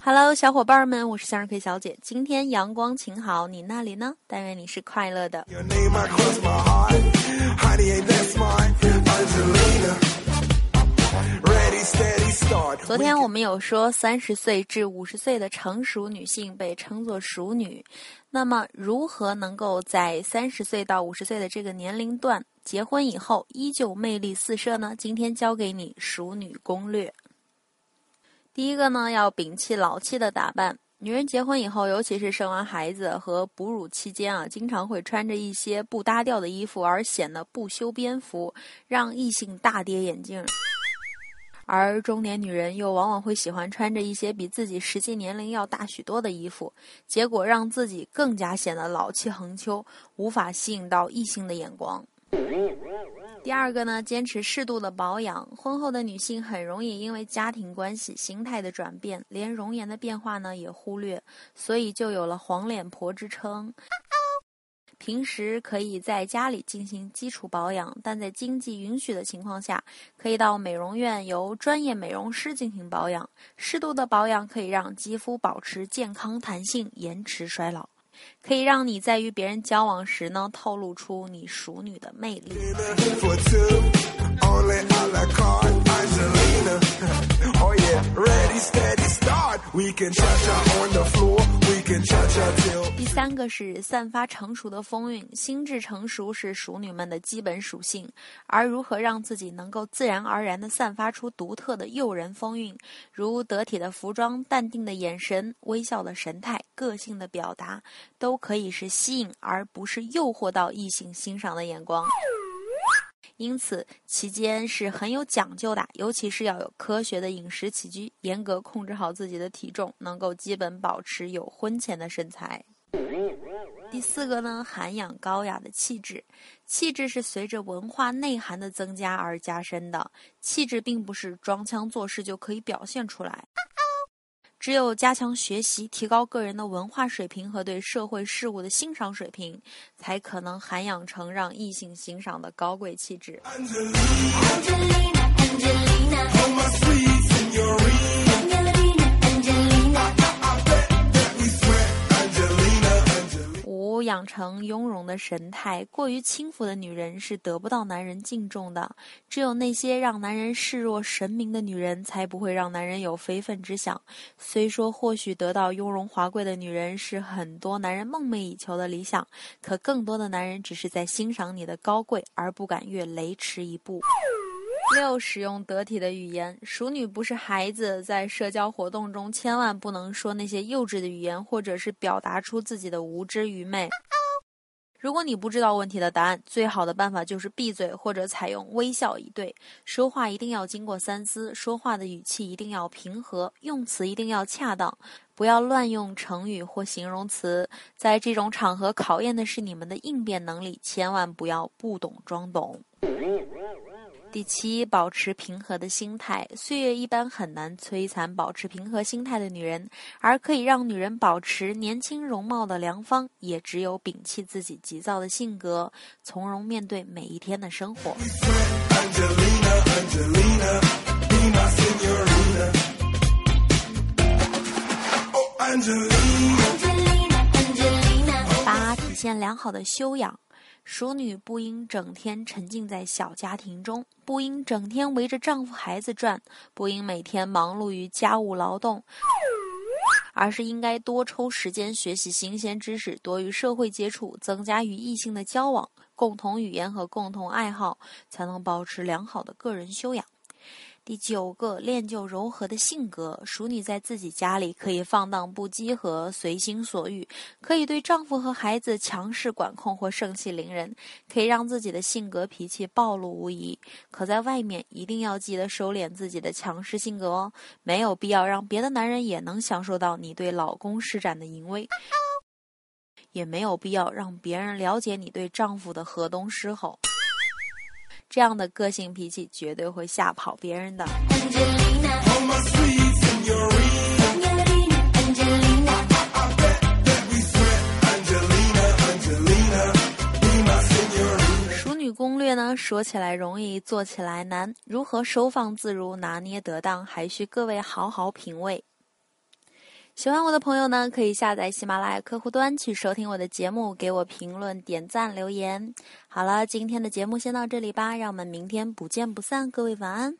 Hello，小伙伴们，我是向日葵小姐。今天阳光晴好，你那里呢？但愿你是快乐的。昨天我们有说，三十岁至五十岁的成熟女性被称作熟女。那么，如何能够在三十岁到五十岁的这个年龄段结婚以后依旧魅力四射呢？今天教给你熟女攻略。第一个呢，要摒弃老气的打扮。女人结婚以后，尤其是生完孩子和哺乳期间啊，经常会穿着一些不搭调的衣服，而显得不修边幅，让异性大跌眼镜。而中年女人又往往会喜欢穿着一些比自己实际年龄要大许多的衣服，结果让自己更加显得老气横秋，无法吸引到异性的眼光。第二个呢，坚持适度的保养。婚后的女性很容易因为家庭关系、心态的转变，连容颜的变化呢也忽略，所以就有了“黄脸婆”之称。平时可以在家里进行基础保养，但在经济允许的情况下，可以到美容院由专业美容师进行保养。适度的保养可以让肌肤保持健康弹性，延迟衰老，可以让你在与别人交往时呢，透露出你熟女的魅力。第三个是散发成熟的风韵，心智成熟是熟女们的基本属性。而如何让自己能够自然而然地散发出独特的诱人风韵，如得体的服装、淡定的眼神、微笑的神态、个性的表达，都可以是吸引而不是诱惑到异性欣赏的眼光。因此，期间是很有讲究的，尤其是要有科学的饮食起居，严格控制好自己的体重，能够基本保持有婚前的身材。第四个呢，涵养高雅的气质，气质是随着文化内涵的增加而加深的，气质并不是装腔作势就可以表现出来。只有加强学习，提高个人的文化水平和对社会事物的欣赏水平，才可能涵养成让异性欣赏的高贵气质。养成雍容的神态，过于轻浮的女人是得不到男人敬重的。只有那些让男人视若神明的女人，才不会让男人有非分之想。虽说或许得到雍容华贵的女人是很多男人梦寐以求的理想，可更多的男人只是在欣赏你的高贵，而不敢越雷池一步。六，使用得体的语言。熟女不是孩子，在社交活动中千万不能说那些幼稚的语言，或者是表达出自己的无知愚昧。如果你不知道问题的答案，最好的办法就是闭嘴，或者采用微笑以对。说话一定要经过三思，说话的语气一定要平和，用词一定要恰当，不要乱用成语或形容词。在这种场合，考验的是你们的应变能力，千万不要不懂装懂。第七，保持平和的心态。岁月一般很难摧残保持平和心态的女人，而可以让女人保持年轻容貌的良方，也只有摒弃自己急躁的性格，从容面对每一天的生活。八，体现良好的修养。熟女不应整天沉浸在小家庭中，不应整天围着丈夫孩子转，不应每天忙碌于家务劳动，而是应该多抽时间学习新鲜知识，多与社会接触，增加与异性的交往，共同语言和共同爱好，才能保持良好的个人修养。第九个，练就柔和的性格。熟女在自己家里可以放荡不羁和随心所欲，可以对丈夫和孩子强势管控或盛气凌人，可以让自己的性格脾气暴露无遗。可在外面一定要记得收敛自己的强势性格哦，没有必要让别的男人也能享受到你对老公施展的淫威，也没有必要让别人了解你对丈夫的河东狮吼。这样的个性脾气绝对会吓跑别人的。攻略呢，说起来容易，做起来难。如何收放自如、拿捏得当，还需各位好好品味。喜欢我的朋友呢，可以下载喜马拉雅客户端去收听我的节目，给我评论、点赞、留言。好了，今天的节目先到这里吧，让我们明天不见不散。各位晚安。